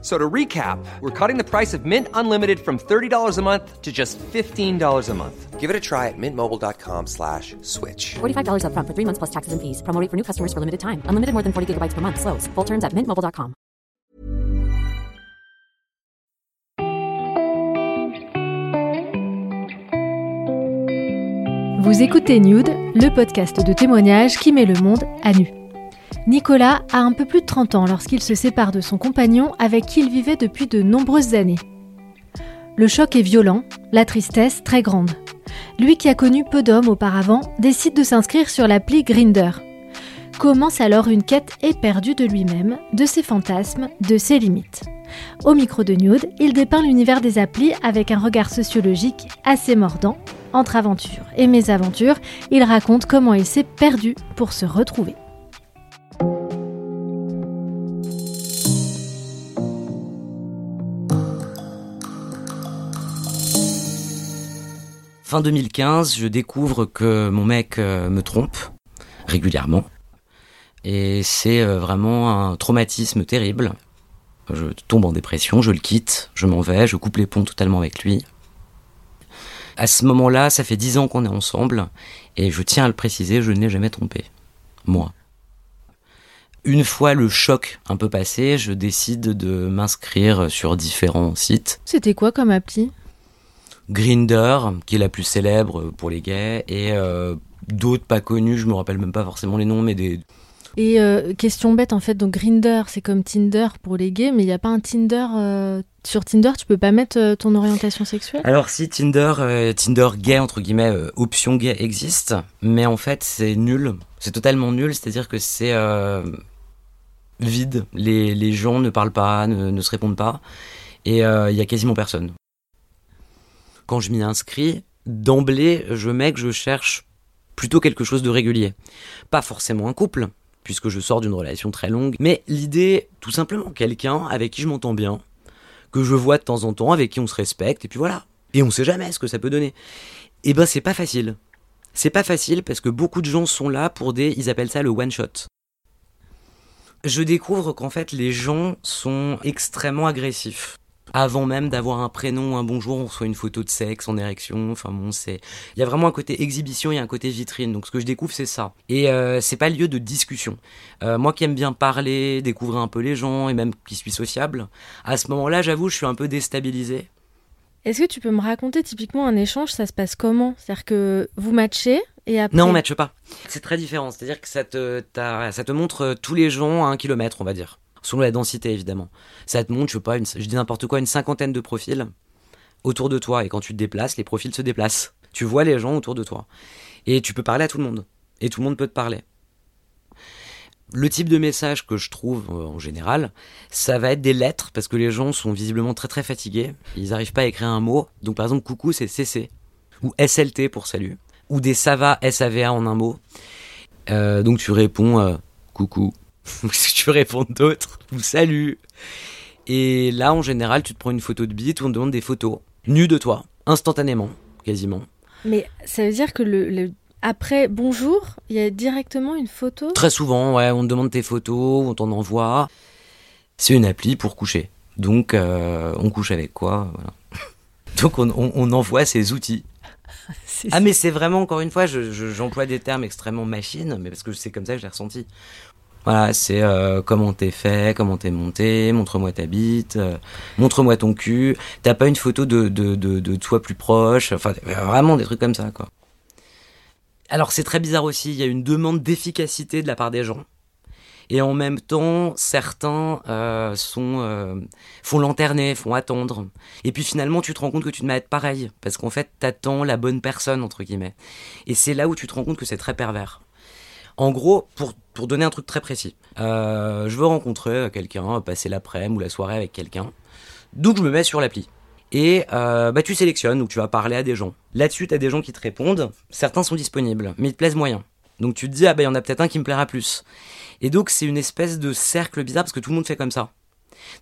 So to recap, we're cutting the price of Mint Unlimited from $30 a month to just $15 a month. Give it a try at mintmobile.com slash switch. $45 upfront for three months plus taxes and fees. Promo rate for new customers for limited time. Unlimited more than 40 gigabytes per month. Slows. Full terms at mintmobile.com. Vous écoutez Nude, le podcast de témoignages qui met le monde à nu. Nicolas a un peu plus de 30 ans lorsqu'il se sépare de son compagnon avec qui il vivait depuis de nombreuses années. Le choc est violent, la tristesse très grande. Lui qui a connu peu d'hommes auparavant décide de s'inscrire sur l'appli Grinder. Commence alors une quête éperdue de lui-même, de ses fantasmes, de ses limites. Au micro de Nude, il dépeint l'univers des applis avec un regard sociologique assez mordant. Entre aventures et mésaventures, il raconte comment il s'est perdu pour se retrouver. Fin 2015, je découvre que mon mec euh, me trompe régulièrement. Et c'est euh, vraiment un traumatisme terrible. Je tombe en dépression, je le quitte, je m'en vais, je coupe les ponts totalement avec lui. À ce moment-là, ça fait dix ans qu'on est ensemble, et je tiens à le préciser, je n'ai jamais trompé. Moi. Une fois le choc un peu passé, je décide de m'inscrire sur différents sites. C'était quoi comme appli? Grinder, qui est la plus célèbre pour les gays, et euh, d'autres pas connus, je me rappelle même pas forcément les noms, mais des... Et euh, question bête en fait, donc Grinder c'est comme Tinder pour les gays, mais il n'y a pas un Tinder euh, sur Tinder, tu peux pas mettre ton orientation sexuelle? Alors si Tinder, Tinder gay entre guillemets, option gay existe, mais en fait c'est nul, c'est totalement nul, c'est-à-dire que c'est vide, les, les gens ne parlent pas, ne, ne se répondent pas, et il y a quasiment personne. Quand je m'y inscris, d'emblée, je mets que je cherche plutôt quelque chose de régulier. Pas forcément un couple, puisque je sors d'une relation très longue, mais l'idée, tout simplement, quelqu'un avec qui je m'entends bien, que je vois de temps en temps, avec qui on se respecte, et puis voilà. Et on sait jamais ce que ça peut donner. Et ben c'est pas facile. C'est pas facile parce que beaucoup de gens sont là pour des, ils appellent ça le one shot. Je découvre qu'en fait les gens sont extrêmement agressifs. Avant même d'avoir un prénom, un bonjour, on reçoit une photo de sexe en érection. Enfin bon, c'est. Il y a vraiment un côté exhibition et un côté vitrine. Donc ce que je découvre, c'est ça. Et euh, c'est pas lieu de discussion. Euh, moi qui aime bien parler, découvrir un peu les gens et même qui suis sociable, à ce moment-là, j'avoue, je suis un peu déstabilisé. Est-ce que tu peux me raconter typiquement un échange, ça se passe comment? C'est-à-dire que vous matchez et après... Non, on matche pas. C'est très différent. C'est-à-dire que ça te, ça te montre euh, tous les gens à un kilomètre, on va dire. Selon la densité, évidemment. Ça te montre, je sais pas, je dis n'importe quoi, une cinquantaine de profils autour de toi. Et quand tu te déplaces, les profils se déplacent. Tu vois les gens autour de toi. Et tu peux parler à tout le monde. Et tout le monde peut te parler. Le type de message que je trouve euh, en général, ça va être des lettres parce que les gens sont visiblement très très fatigués. Ils n'arrivent pas à écrire un mot. Donc par exemple, coucou c'est CC ou SLT pour salut ou des SAVA SAVA en un mot. Euh, donc tu réponds euh, coucou. Qu'est-ce que tu réponds d'autre ou salut? Et là en général, tu te prends une photo de bite ou on te demande des photos nues de toi instantanément, quasiment. Mais ça veut dire que le, le- après bonjour, il y a directement une photo? Très souvent, ouais, on te demande tes photos, on t'en envoie. C'est une appli pour coucher. Donc, euh, on couche avec quoi voilà. Donc, on, on- on envoie ces outils. Ah, mais c'est vraiment, encore une fois, je- je- j'emploie des termes extrêmement machines, mais parce que c'est comme ça que je l'ai ressenti. Voilà, c'est euh, comment t'es fait, comment t'es monté, montre-moi ta bite, euh, montre-moi ton cul. T'as pas une photo de, de, de, toi plus proche, enfin, vraiment des trucs comme ça, quoi. Alors c'est très bizarre aussi, il y a une demande d'efficacité de la part des gens. Et en même temps, certains euh, euh, font lanterner, font attendre. Et puis finalement, tu te rends compte que tu te mets à être pareil. Parce qu'en fait, t'attends la bonne personne, entre guillemets. Et c'est là où tu te rends compte que c'est très pervers. En gros, pour, pour donner un truc très précis, euh, je veux rencontrer quelqu'un, passer l'après-midi ou la soirée avec quelqu'un. Donc je me mets sur l'appli. Et euh, bah, tu sélectionnes ou tu vas parler à des gens. Là-dessus, tu as des gens qui te répondent. Certains sont disponibles, mais ils te plaisent moyen. Donc tu te dis, ah bah il y en a peut-être un qui me plaira plus. Et donc c'est une espèce de cercle bizarre parce que tout le monde fait comme ça.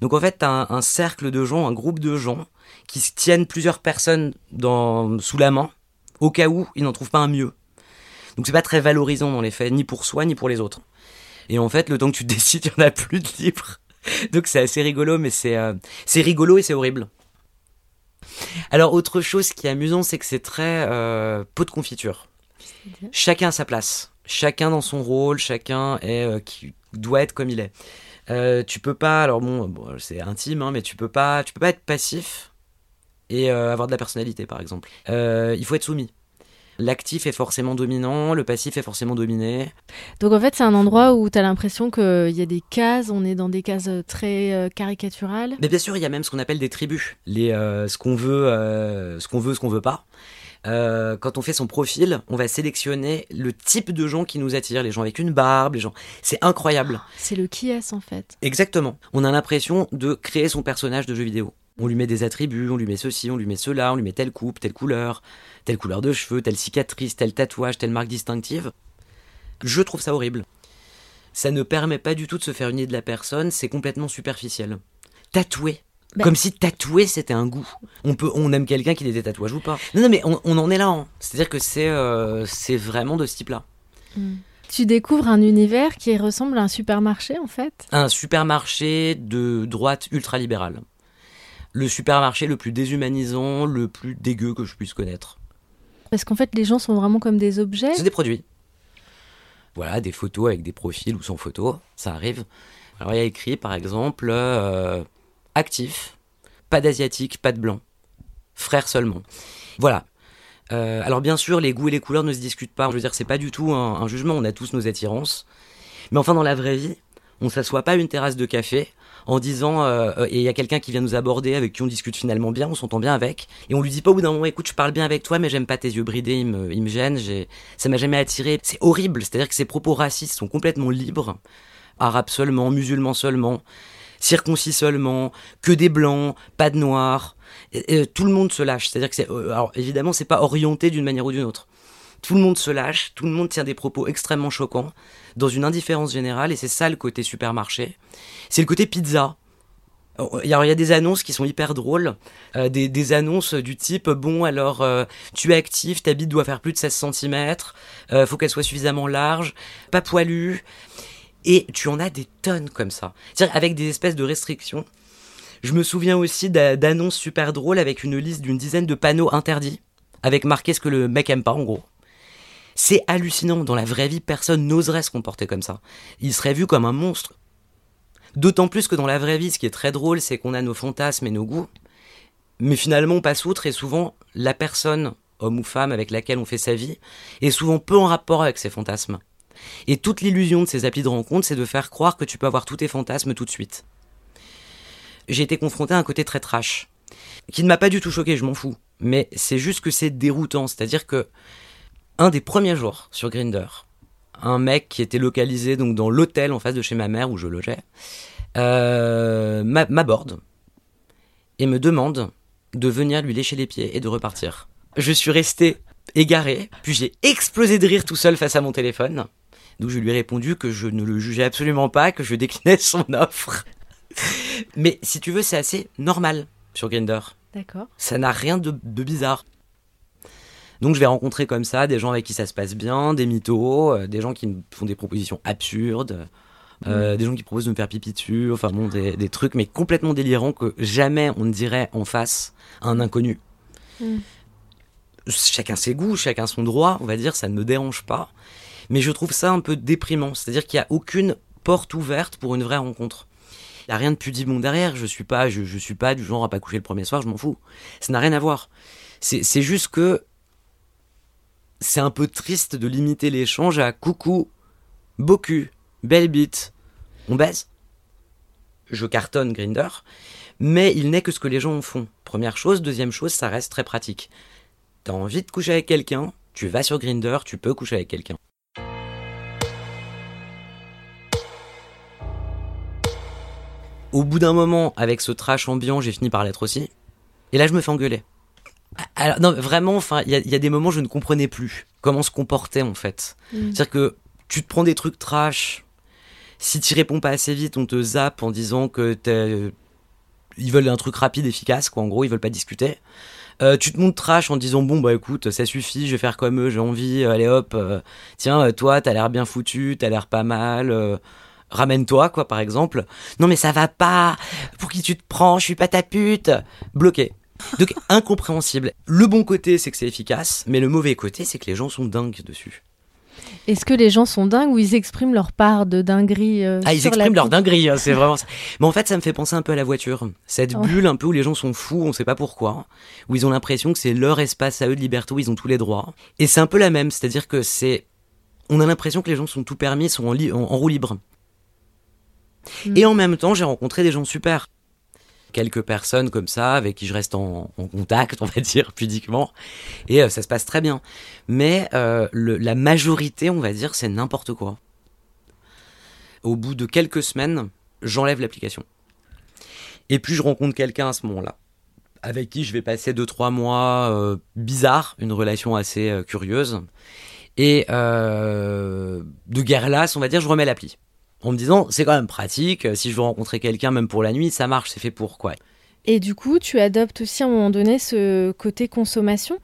Donc en fait, t'as un, un cercle de gens, un groupe de gens qui tiennent plusieurs personnes dans, sous la main au cas où ils n'en trouvent pas un mieux. Donc c'est pas très valorisant dans les faits, ni pour soi ni pour les autres. Et en fait, le temps que tu décides, il n'y en a plus de livres. Donc c'est assez rigolo, mais c'est euh, rigolo et c'est horrible. Alors autre chose qui est amusant, c'est que c'est très euh, pot de confiture. Chacun à sa place, chacun dans son rôle, chacun est euh, qui doit être comme il est. Euh, tu peux pas, alors bon, bon, c'est intime, hein, mais tu peux pas, tu peux pas être passif et euh, avoir de la personnalité, par exemple. Il faut être soumis. L'actif est forcément dominant, le passif est forcément dominé. Donc en fait, c'est un endroit où tu as l'impression qu'il y a des cases, on est dans des cases très euh, caricaturales. Mais bien sûr, il y a même ce qu'on appelle des tribus, les euh, ce qu'on veut, euh, ce qu'on veut, ce qu'on veut pas. Euh, quand on fait son profil, on va sélectionner le type de gens qui nous attirent, les gens avec une barbe, les gens. C'est incroyable. C'est le qui est en fait? Exactement. On a l'impression de créer son personnage de jeu vidéo. On lui met des attributs, on lui met ceci, on lui met cela, on lui met telle coupe, telle couleur, telle couleur de cheveux, telle cicatrice, tel tatouage, telle marque distinctive. Je trouve ça horrible. Ça ne permet pas du tout de se faire une idée de la personne, c'est complètement superficiel. Tatouer. Bah- Comme si tatouer c'était un goût. On peut, on aime quelqu'un qui a des tatouages ou pas. Non, non, mais on, on en est là. hein. C'est-à-dire que c'est, euh, c'est vraiment de ce type-là. Tu découvres un univers qui ressemble à un supermarché en fait? un supermarché de droite ultralibérale. Le supermarché le plus déshumanisant, le plus dégueu que je puisse connaître. Parce qu'en fait, les gens sont vraiment comme des objets. C'est des produits. Voilà, des photos avec des profils ou sans photo, ça arrive. Alors il y a écrit par exemple euh, actif, pas d'asiatique, pas de blanc, frère seulement. Voilà. Euh, alors bien sûr, les goûts et les couleurs ne se discutent pas. Je veux dire, c'est pas du tout un, un jugement. On a tous nos attirances. Mais enfin, dans la vraie vie, on s'assoit pas à une terrasse de café en disant euh, euh, et il y a quelqu'un qui vient nous aborder avec qui on discute finalement bien, on s'entend bien avec et on lui dit pas au bout d'un moment écoute je parle bien avec toi mais j'aime pas tes yeux bridés, ils me, ils me gênent, ça m'a jamais attiré. C'est horrible, c'est-à-dire que ces propos racistes sont complètement libres, arabes seulement, musulmans seulement, circoncis seulement, que des blancs, pas de noirs. Et tout le monde se lâche, c'est-à-dire que c'est euh, alors évidemment c'est pas orienté d'une manière ou d'une autre. Tout le monde se lâche, tout le monde tient des propos extrêmement choquants, dans une indifférence générale, et c'est ça le côté supermarché. C'est le côté pizza. Alors, Il y a des annonces qui sont hyper drôles, euh, des, annonces du type bon alors euh, tu es actif, ta bite doit faire plus de 16 cm, euh, faut qu'elle soit suffisamment large, pas poilue, et tu en as des tonnes comme ça, c'est-à-dire avec des espèces de restrictions. Je me souviens aussi d'a- d'annonces super drôles avec une liste d'une dizaine de panneaux interdits, avec marqué ce que le mec aime pas en gros. C'est hallucinant. Dans la vraie vie, personne n'oserait se comporter comme ça. Il serait vu comme un monstre. D'autant plus que dans la vraie vie, ce qui est très drôle, c'est qu'on a nos fantasmes et nos goûts. Mais finalement, on passe outre et souvent, la personne, homme ou femme, avec laquelle on fait sa vie, est souvent peu en rapport avec ses fantasmes. Et toute l'illusion de ces applis de rencontre, c'est de faire croire que tu peux avoir tous tes fantasmes tout de suite. J'ai été confronté à un côté très trash, qui ne m'a pas du tout choqué, je m'en fous. Mais c'est juste que c'est déroutant, c'est-à-dire que un des premiers jours sur Grinder, un mec qui était localisé donc dans l'hôtel en face de chez ma mère où je logeais, euh, m'a- m'aborde et me demande de venir lui lécher les pieds et de repartir. Je suis resté égaré, puis j'ai explosé de rire tout seul face à mon téléphone. Donc je lui ai répondu que je ne le jugeais absolument pas, que je déclinais son offre. Mais si tu veux, c'est assez normal sur Grinder. D'accord. Ça n'a rien de, de bizarre. Donc je vais rencontrer comme ça des gens avec qui ça se passe bien, des mythos, euh, des gens qui me font des propositions absurdes, euh, des gens qui proposent de me faire pipi dessus, enfin bon, des, des trucs mais complètement délirants que jamais on ne dirait en face à un inconnu. Mm. Chacun ses goûts, chacun son droit, on va dire, ça ne me dérange pas. Mais je trouve ça un peu déprimant, c'est-à-dire qu'il n'y a aucune porte ouverte pour une vraie rencontre. Il n'y a rien de pudibond derrière, je suis pas, je, je suis pas du genre à pas coucher le premier soir, je m'en fous. Ça n'a rien à voir. C'est c'est juste que c'est un peu triste de limiter l'échange à coucou, beaucoup, belle bite, on baise? Je cartonne Grinder, mais il n'est que ce que les gens en font. Première chose, deuxième chose, ça reste très pratique. T'as envie de coucher avec quelqu'un, tu vas sur Grinder, tu peux coucher avec quelqu'un. Au bout d'un moment, avec ce trash ambiant, j'ai fini par l'être aussi. Et là, je me fais engueuler. Alors, non, vraiment, enfin, il y, a- il y a des moments où je ne comprenais plus comment se comporter en fait. Mm. C'est-à-dire que tu te prends des trucs trash. Si tu réponds pas assez vite, on te zappe en disant que t'es. Ils veulent un truc rapide, efficace, quoi. En gros, ils veulent pas discuter. Euh, tu te montres trash en disant bon bah écoute ça suffit je vais faire comme eux j'ai envie euh, allez hop euh, tiens euh, toi t'as l'air bien foutu t'as l'air pas mal euh, ramène-toi quoi par exemple non mais ça va pas pour qui tu te prends je suis pas ta pute bloqué donc incompréhensible le bon côté c'est que c'est efficace mais le mauvais côté c'est que les gens sont dingues dessus Est-ce que les gens sont dingues ou ils expriment leur part de dinguerie euh, Ah, ils sur expriment leur dinguerie, hein, c'est vraiment ça. Mais en fait, ça me fait penser un peu à la voiture. Cette bulle un peu où les gens sont fous, on sait pas pourquoi, où ils ont l'impression que c'est leur espace à eux de liberté, où ils ont tous les droits. Et c'est un peu la même, c'est-à-dire que c'est. On a l'impression que les gens sont tout permis, sont en, li- en- en roue libre. Mm. Et en même temps, j'ai rencontré des gens super. Quelques personnes comme ça, avec qui je reste en, contact, on va dire, pudiquement. Et euh, ça se passe très bien. Mais euh, la majorité, on va dire, c'est n'importe quoi au bout de quelques semaines, j'enlève l'application. Et puis je rencontre quelqu'un à ce moment-là, avec qui je vais passer 2-3 mois euh, bizarres, une relation assez curieuse. Et de guerre lasse, on va dire, je remets l'appli. En me disant, c'est quand même pratique, si je veux rencontrer quelqu'un, même pour la nuit, ça marche, c'est fait pour quoi. Et du coup, tu adoptes aussi à un moment donné ce côté consommation?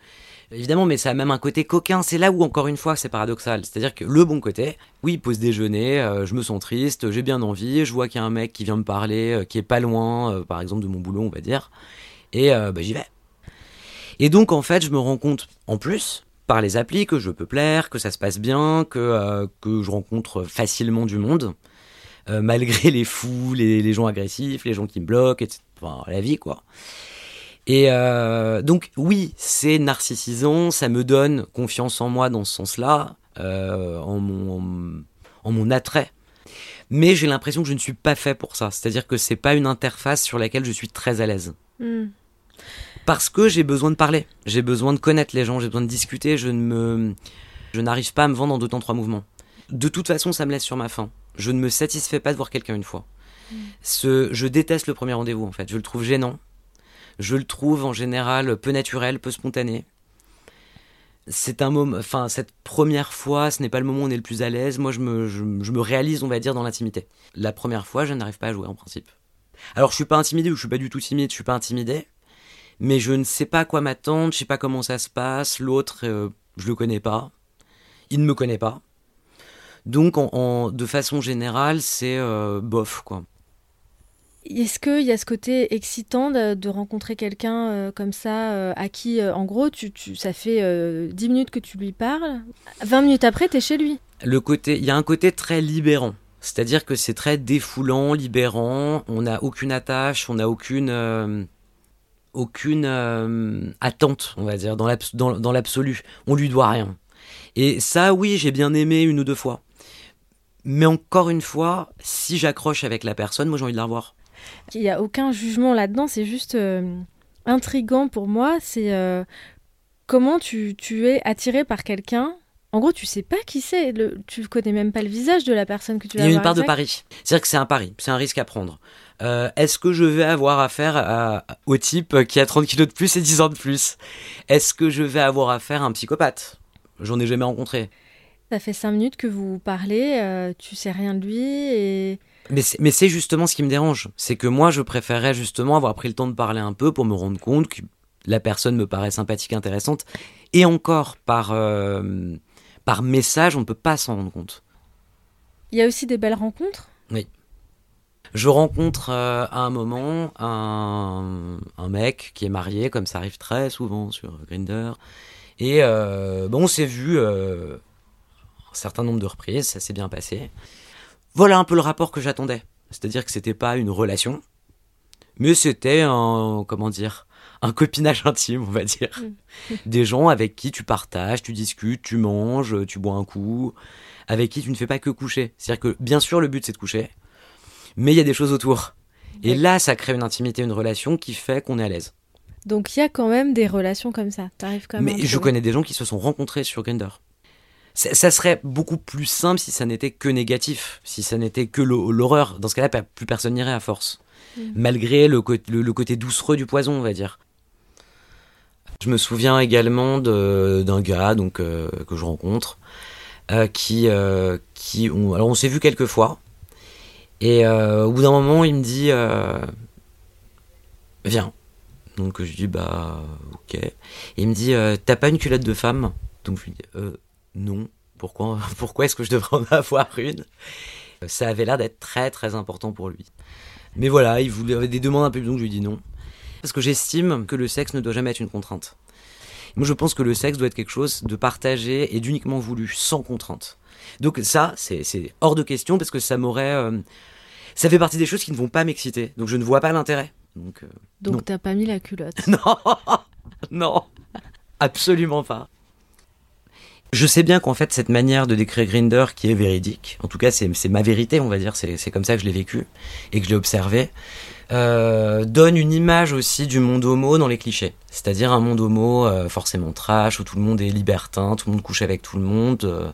Évidemment, mais ça a même un côté coquin. C'est là où, encore une fois, c'est paradoxal. C'est-à-dire que le bon côté, oui, pause déjeuner, euh, je me sens triste, j'ai bien envie, je vois qu'il y a un mec qui vient me parler, euh, qui est pas loin, euh, par exemple, de mon boulot, on va dire, et euh, bah, j'y vais. Et donc, en fait, je me rends compte, en plus, par les applis, que je peux plaire, que ça se passe bien, que, euh, que je rencontre facilement du monde, euh, malgré les fous, les, les gens agressifs, les gens qui me bloquent, etc. Enfin, la vie, quoi. Et euh, donc oui, c'est narcissisant, ça me donne confiance en moi dans ce sens-là, euh, en, mon, en attrait. Mais j'ai l'impression que je ne suis pas fait pour ça. C'est-à-dire que c'est pas une interface sur laquelle je suis très à l'aise. Hmm. Parce que j'ai besoin de parler, j'ai besoin de connaître les gens, j'ai besoin de discuter. Je ne me, je n'arrive pas à me vendre en deux temps trois mouvements. De toute façon, ça me laisse sur ma faim. Je ne me satisfais pas de voir quelqu'un une fois. Ce, je déteste le premier rendez-vous en fait. Je le trouve gênant. Je le trouve en général peu naturel, peu spontané. C'est un moment, enfin cette première fois, ce n'est pas le moment où on est le plus à l'aise. Moi, je me, je, je me réalise, on va dire, dans l'intimité. La première fois, je n'arrive pas à jouer en principe. Alors, je suis pas intimidé ou je suis pas du tout timide. Je suis pas intimidé, mais je ne sais pas à quoi m'attendre. Je sais pas comment ça se passe. L'autre, euh, je le connais pas. Il ne me connaît pas. Donc, en, en- de façon générale, c'est euh, bof quoi. Est-ce qu'il y a ce côté excitant de, de rencontrer quelqu'un euh, comme ça, euh, à qui, en gros, tu, tu- ça fait euh, 10 minutes que tu lui parles, 20 minutes après, t'es chez lui? Le côté, il y a un côté très libérant. C'est-à-dire que c'est très défoulant, libérant. On n'a aucune attache, on n'a aucune, aucune euh, attente, on va dire, dans l'absolu. On lui doit rien. Et ça, oui, j'ai bien aimé une ou deux fois. Mais encore une fois, si j'accroche avec la personne, moi j'ai envie de la revoir. Il n'y a aucun jugement là-dedans, c'est juste euh, intriguant pour moi. C'est euh, comment tu, tu es attiré par quelqu'un. En gros, tu sais pas qui c'est, tu connais même pas le visage de la personne que tu Il vas y a une part de pari. C'est-à-dire que c'est un pari, c'est un risque à prendre. Euh, Est-ce que je vais avoir affaire à- au type qui a 30 kilos de plus et 10 ans de plus? Est-ce que je vais avoir affaire à un psychopathe? J'en ai jamais rencontré. Ça fait 5 minutes que vous parlez, euh, tu sais rien de lui et. Mais c'est justement ce qui me dérange. C'est que moi, je préférerais justement avoir pris le temps de parler un peu pour me rendre compte que la personne me paraît sympathique, intéressante. Et encore, par, euh, par message, on ne peut pas s'en rendre compte. Il y a aussi des belles rencontres? Je rencontre euh, à un moment un, un mec qui est marié, comme ça arrive très souvent sur Grinder. Et euh, bon, on s'est vu un certain nombre de reprises, ça s'est bien passé. Voilà un peu le rapport que j'attendais. C'est-à-dire que c'était pas une relation, mais c'était un, comment dire, un copinage intime, on va dire. Des gens avec qui tu partages, tu discutes, tu manges, tu bois un coup, avec qui tu ne fais pas que coucher. C'est-à-dire que bien sûr le but c'est de coucher, mais il y a des choses autour. Et là, ça crée une intimité, une relation qui fait qu'on est à l'aise. Donc il y a quand même des relations comme ça. T'arrives quand même. Mais je connais des gens qui se sont rencontrés sur Grindr. Ça serait beaucoup plus simple si ça n'était que négatif, si ça n'était que l'hor- l'horreur. Dans ce cas-là, plus personne n'irait à force. Mm. Malgré le, co- le- le côté doucereux du poison, on va dire. Je me souviens également d'un gars donc euh, que je rencontre euh, qui euh, qui on, alors on s'est vu quelques fois et au bout d'un moment il me dit viens donc je lui dis bah ok et il me dit t'as pas une culotte de femme? Donc je lui dis euh, non pourquoi pourquoi est-ce que je devrais en avoir une? Ça avait l'air d'être très très important pour lui mais voilà il voulait avait des demandes un peu donc je lui dis non parce que j'estime que le sexe ne doit jamais être une contrainte moi, je pense que le sexe doit être quelque chose de partagé et d'uniquement voulu, sans contrainte. Donc ça, c'est hors de question parce que ça m'aurait... euh, ça fait partie des choses qui ne vont pas m'exciter. Donc je ne vois pas l'intérêt. Donc euh. Donc t'as pas mis la culotte. non, non, absolument pas. Je sais bien qu'en fait, cette manière de décrire Grinder, qui est véridique, en tout cas, c'est ma vérité, on va dire, c'est comme ça que je l'ai vécu et que je l'ai observé, euh, donne une image aussi du monde homo dans les clichés. C'est-à-dire un monde homo euh, forcément trash, où tout le monde est libertin, tout le monde couche avec tout le monde. euh.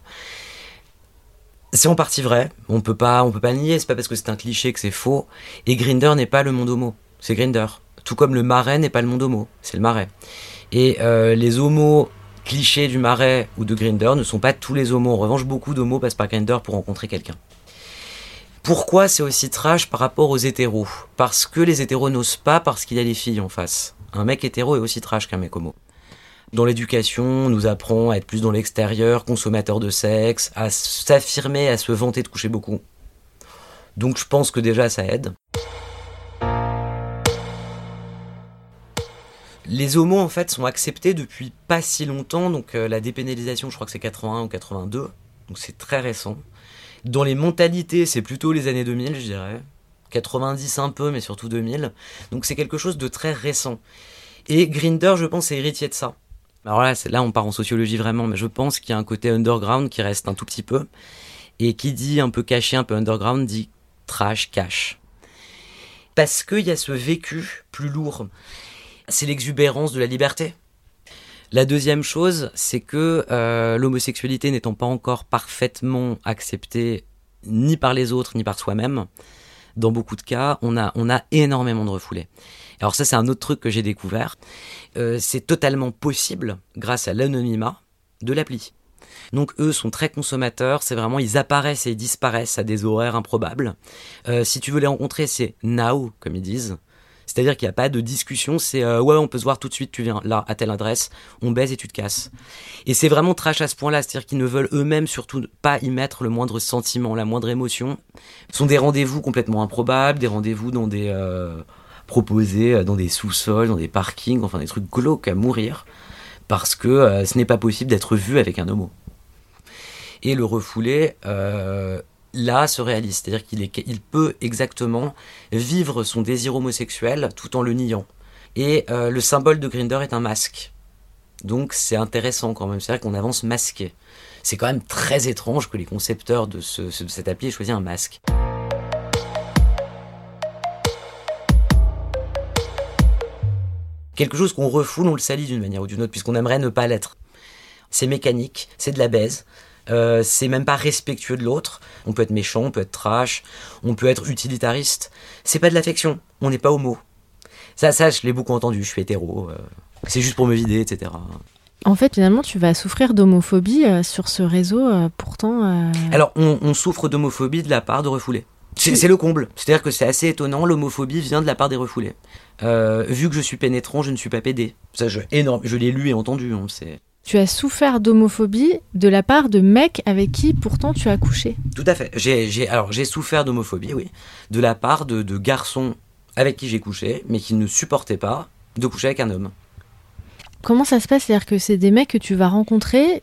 C'est en partie vrai, on peut pas, on peut pas nier, c'est pas parce que c'est un cliché que c'est faux. Et Grinder n'est pas le monde homo, c'est Grinder. Tout comme le marais n'est pas le monde homo, c'est le marais. Et les homos clichés du marais ou de Grinder ne sont pas tous les homos. En revanche, beaucoup d'homos passent par Grinder pour rencontrer quelqu'un. Pourquoi c'est aussi trash par rapport aux hétéros? Parce que les hétéros n'osent pas parce qu'il y a les filles en face. Un mec hétéro est aussi trash qu'un mec homo. Dans l'éducation, on nous apprend à être plus dans l'extérieur, consommateur de sexe, à s'affirmer, à se vanter de coucher beaucoup. Donc je pense que déjà ça aide. Les homos en fait sont acceptés depuis pas si longtemps, donc euh, la dépénalisation je crois que c'est 81 ou 82, donc c'est très récent. Dans les mentalités c'est plutôt les années 2000 je dirais, 90 un peu mais surtout 2000, donc c'est quelque chose de très récent. Et Grinder je pense est héritier de ça. Alors là, là on part en sociologie vraiment, mais je pense qu'il y a un côté underground qui reste un tout petit peu, et qui dit un peu caché, un peu underground, dit trash, cash. Parce qu'il y a ce vécu plus lourd c'est l'exubérance de la liberté. La deuxième chose, c'est que euh, l'homosexualité n'étant pas encore parfaitement acceptée ni par les autres ni par soi-même, dans beaucoup de cas, on a, on a énormément de refoulés. Alors ça, c'est un autre truc que j'ai découvert. Euh, c'est totalement possible, grâce à l'anonymat, de l'appli. Donc eux sont très consommateurs, c'est vraiment, ils apparaissent et disparaissent à des horaires improbables. Euh, si tu veux les rencontrer, c'est now, comme ils disent. C'est-à-dire qu'il n'y a pas de discussion, c'est euh, ouais, on peut se voir tout de suite, tu viens là, à telle adresse, on baise et tu te casses. Et c'est vraiment trash à ce point-là, c'est-à-dire qu'ils ne veulent eux-mêmes surtout pas y mettre le moindre sentiment, la moindre émotion. Ce sont des rendez-vous complètement improbables, des rendez-vous dans des. euh, proposés euh, dans des sous-sols, dans des parkings, enfin des trucs glauques à mourir, parce que ce n'est pas possible d'être vu avec un homo. Et le refoulé, là, se réalise. C'est-à-dire qu'il peut exactement vivre son désir homosexuel tout en le niant. Et euh, le symbole de Grinder est un masque. Donc c'est intéressant quand même. C'est-à-dire qu'on avance masqué. C'est quand même très étrange que les concepteurs de, ce, appli aient choisi un masque. Quelque chose qu'on refoule, on le salit d'une manière ou d'une autre, puisqu'on aimerait ne pas l'être. C'est mécanique, c'est de la baise. Euh, c'est même pas respectueux de l'autre. On peut être méchant, on peut être trash, on peut être utilitariste. C'est pas de l'affection. On n'est pas homo. Ça, ça, je l'ai beaucoup entendu. Je suis hétéro. euh, c'est juste pour me vider, etc. En fait, finalement, tu vas souffrir d'homophobie euh, sur ce réseau, pourtant. Alors, on, on souffre d'homophobie de la part de refoulés. C'est le comble. C'est-à-dire que c'est assez étonnant. L'homophobie vient de la part des refoulés. Vu que je suis pénétrant, je ne suis pas pédé. Ça, je, énorme. Je l'ai lu et entendu. hein, c'est Tu as souffert d'homophobie de la part de mecs avec qui pourtant tu as couché. Tout à fait. J'ai, j'ai, alors j'ai souffert d'homophobie, oui, de la part de, de garçons avec qui j'ai couché, mais qui ne supportaient pas de coucher avec un homme. Comment ça se passe? C'est-à-dire que c'est des mecs que tu vas rencontrer,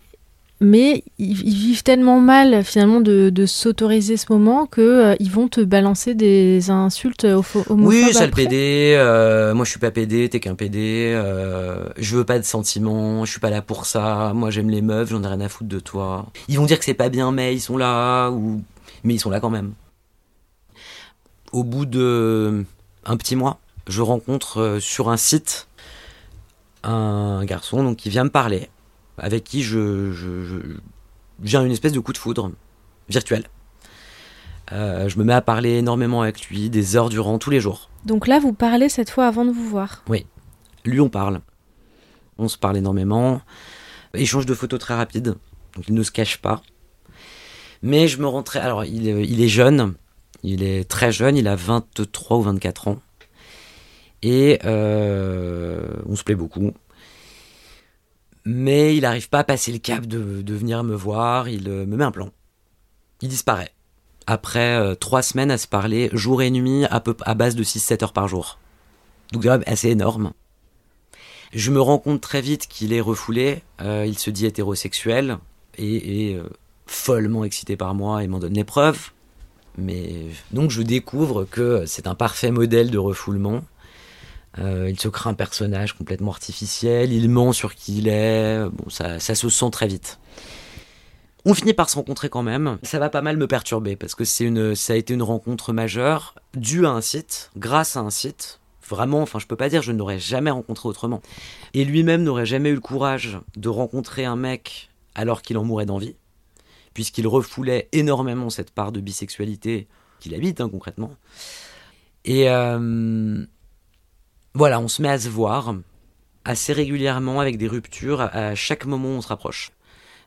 mais ils, ils vivent tellement mal finalement de, de s'autoriser ce moment que euh, ils vont te balancer des insultes hopho- homophobes. Oui, sale. PD, euh, moi je suis pas PD, t'es qu'un PD, euh, je veux pas de sentiments, je suis pas là pour ça, moi j'aime les meufs, j'en ai rien à foutre de toi. Ils vont dire que c'est pas bien, mais ils sont là, ou... mais ils sont là quand même. Au bout de un petit mois, je rencontre euh, sur un site un garçon donc, qui vient me parler, avec qui je, j'ai une espèce de coup de foudre virtuel. Euh, je me mets à parler énormément avec lui, des heures durant, tous les jours. Donc là, vous parlez cette fois avant de vous voir. Lui, on parle. On se parle énormément. Échange de photos très rapide. Donc il ne se cache pas. Mais je me rends très. Alors il est, il est jeune. Il est très jeune. Il a 23 ou 24 ans. Et euh, on se plaît beaucoup. Mais il n'arrive pas à passer le cap de, de venir me voir. Il euh, me met un plan. Il disparaît. Après euh, trois semaines à se parler jour et nuit à, peu, à base de 6-7 heures par jour. Donc même assez énorme. Je me rends compte très vite qu'il est refoulé. Euh, il se dit hétérosexuel et follement excité par moi et m'en donne les preuves. Mais donc je découvre que c'est un parfait modèle de refoulement. Euh, il se crée un personnage complètement artificiel, il ment sur qui il est, bon, ça, ça se sent très vite. On finit par se rencontrer quand même. Ça va pas mal me perturber parce que c'est une, ça a été une rencontre majeure due à un site, grâce à un site. Vraiment, enfin, je peux pas dire, je ne l'aurais jamais rencontré autrement. Et lui-même n'aurait jamais eu le courage de rencontrer un mec alors qu'il en mourait d'envie, puisqu'il refoulait énormément cette part de bisexualité qu'il habite hein, concrètement. Et euh, voilà, on se met à se voir assez régulièrement avec des ruptures. À chaque moment, on se rapproche.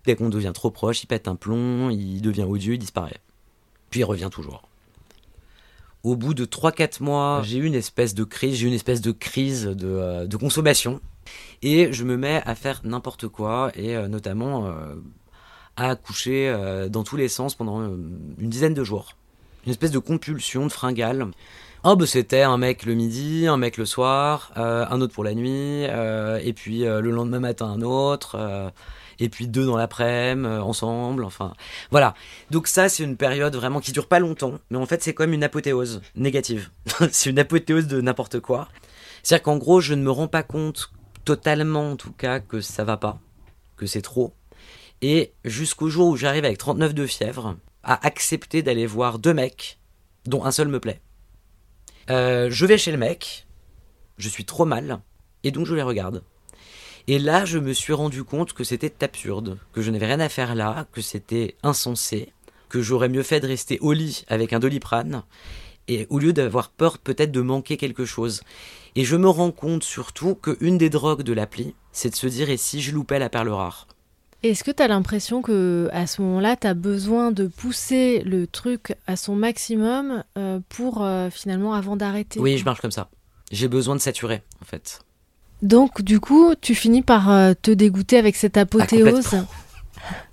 Dès qu'on devient trop proche, il pète un plomb, il devient odieux, il disparaît. Puis il revient toujours. Au bout de 3-4 mois, j'ai eu une espèce de crise, j'ai eu une espèce de crise de, euh, de consommation. Et je me mets à faire n'importe quoi, et euh, notamment euh, à coucher dans tous les sens pendant une dizaine de jours. Une espèce de compulsion, de fringale. Oh, bah c'était un mec le midi, un mec le soir, euh, un autre pour la nuit, euh, et puis euh, le lendemain matin un autre, et puis deux dans l'après-midi, ensemble, enfin. Voilà. Donc ça, c'est une période vraiment qui dure pas longtemps, mais en fait, c'est comme une apothéose négative. c'est une apothéose de n'importe quoi. C'est-à-dire qu'en gros, je ne me rends pas compte totalement, en tout cas, que ça va pas, que c'est trop. Et jusqu'au jour où j'arrive avec 39 de fièvre, à accepter d'aller voir deux mecs, dont un seul me plaît. Euh, je vais chez le mec, je suis trop mal, et donc je les regarde. Et là, je me suis rendu compte que c'était absurde, que je n'avais rien à faire là, que c'était insensé, que j'aurais mieux fait de rester au lit avec un doliprane, et au lieu d'avoir peur peut-être de manquer quelque chose. Et je me rends compte surtout qu'une des drogues de l'appli, c'est de se dire et si je loupais la perle rare? Est-ce que tu as l'impression que à ce moment-là, tu as besoin de pousser le truc à son maximum euh, pour euh, finalement avant d'arrêter? Oui, je marche comme ça. J'ai besoin de saturer, en fait. Donc du coup, tu finis par euh, te dégoûter avec cette apothéose. complètement.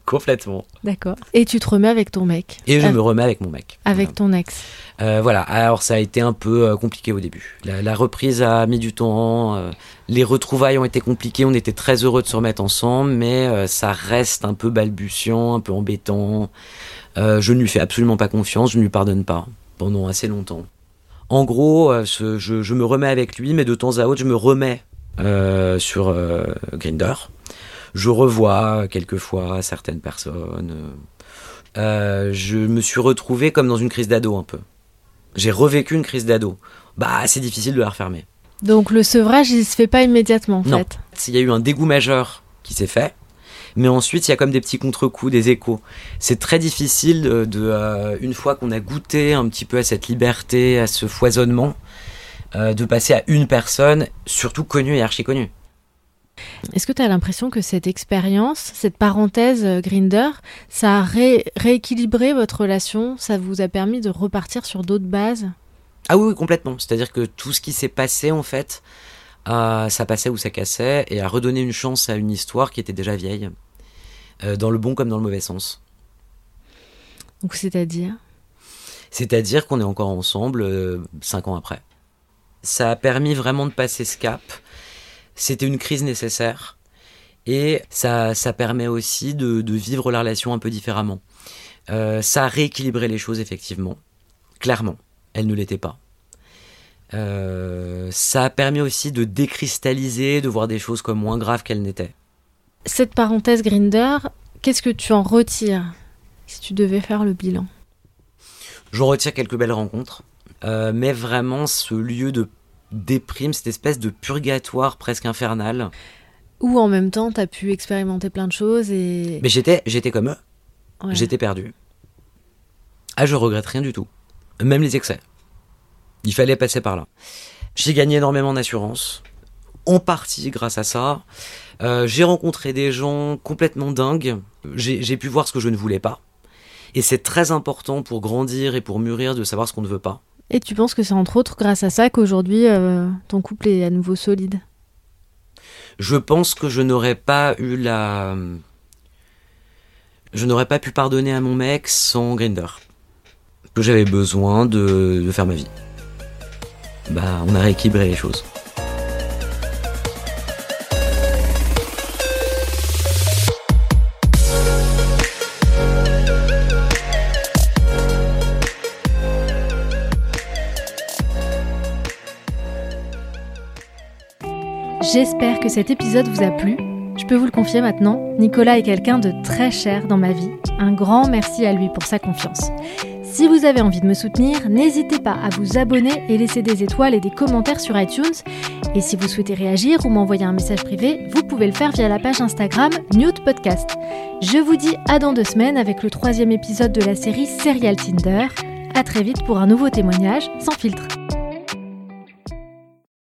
Complètement. D'accord. Et tu te remets avec ton mec. Et je Av- me remets avec mon mec. Avec ton ex. Euh, voilà, alors ça a été un peu euh, compliqué au début. La, la reprise a mis du temps, euh, les retrouvailles ont été compliquées, on était très heureux de se remettre ensemble, mais ça reste un peu balbutiant, un peu embêtant. Je ne lui fais absolument pas confiance, je ne lui pardonne pas pendant assez longtemps. En gros, je, je me remets avec lui, mais de temps à autre, je me remets sur Grinder. Je revois quelquefois certaines personnes. euh, je me suis retrouvé comme dans une crise d'ado un peu. J'ai revécu une crise d'ado. Bah, c'est difficile de la refermer. Donc le sevrage, il se fait pas immédiatement en Non. fait. Il y a eu un dégoût majeur qui s'est fait, mais ensuite il y a comme des petits contre-coups, des échos. C'est très difficile de, de, euh, une fois qu'on a goûté un petit peu à cette liberté, à ce foisonnement, euh, de passer à une personne, surtout connue et archi connue. Est-ce que tu as l'impression que cette expérience, cette parenthèse euh, Grinder, ça a ré- rééquilibré votre relation? Ça vous a permis de repartir sur d'autres bases? Ah oui, oui, complètement. C'est-à-dire que tout ce qui s'est passé, en fait, euh, ça passait ou ça cassait, et a redonné une chance à une histoire qui était déjà vieille, euh, dans le bon comme dans le mauvais sens. Donc c'est-à-dire? C'est-à-dire qu'on est encore ensemble euh, cinq ans après. Ça a permis vraiment de passer ce cap. C'était une crise nécessaire. Et ça, ça permet aussi de, de vivre la relation un peu différemment. Euh, ça a rééquilibré les choses, effectivement. Clairement, elle ne l'était pas. Euh, ça a permis aussi de décristalliser, de voir des choses comme moins graves qu'elles n'étaient. Cette parenthèse Grinder, qu'est-ce que tu en retires si tu devais faire le bilan? J'en retire quelques belles rencontres, euh, mais vraiment ce lieu de déprime, cette espèce de purgatoire presque infernal. Ou en même temps, tu as pu expérimenter plein de choses et... Mais j'étais, j'étais comme eux, Ouais. j'étais perdu. Ah, je regrette rien du tout, même les excès. Il fallait passer par là. J'ai gagné énormément d'assurance, en partie grâce à ça. Euh, j'ai rencontré des gens complètement dingues. J'ai pu voir ce que je ne voulais pas. Et c'est très important pour grandir et pour mûrir de savoir ce qu'on ne veut pas. Et tu penses que c'est entre autres grâce à ça qu'aujourd'hui euh, ton couple est à nouveau solide? Je pense que je n'aurais pas eu la. Je n'aurais pas pu pardonner à mon mec sans Grinder. Que j'avais besoin de, de faire ma vie. Bah, on a rééquilibré les choses. J'espère que cet épisode vous a plu. Je peux vous le confier maintenant, Nicolas est quelqu'un de très cher dans ma vie. Un grand merci à lui pour sa confiance. Si vous avez envie de me soutenir, n'hésitez pas à vous abonner et laisser des étoiles et des commentaires sur iTunes. Et si vous souhaitez réagir ou m'envoyer un message privé, vous pouvez le faire via la page Instagram Nude Podcast. Je vous dis à dans deux semaines avec le troisième épisode de la série Serial Tinder. À très vite pour un nouveau témoignage sans filtre.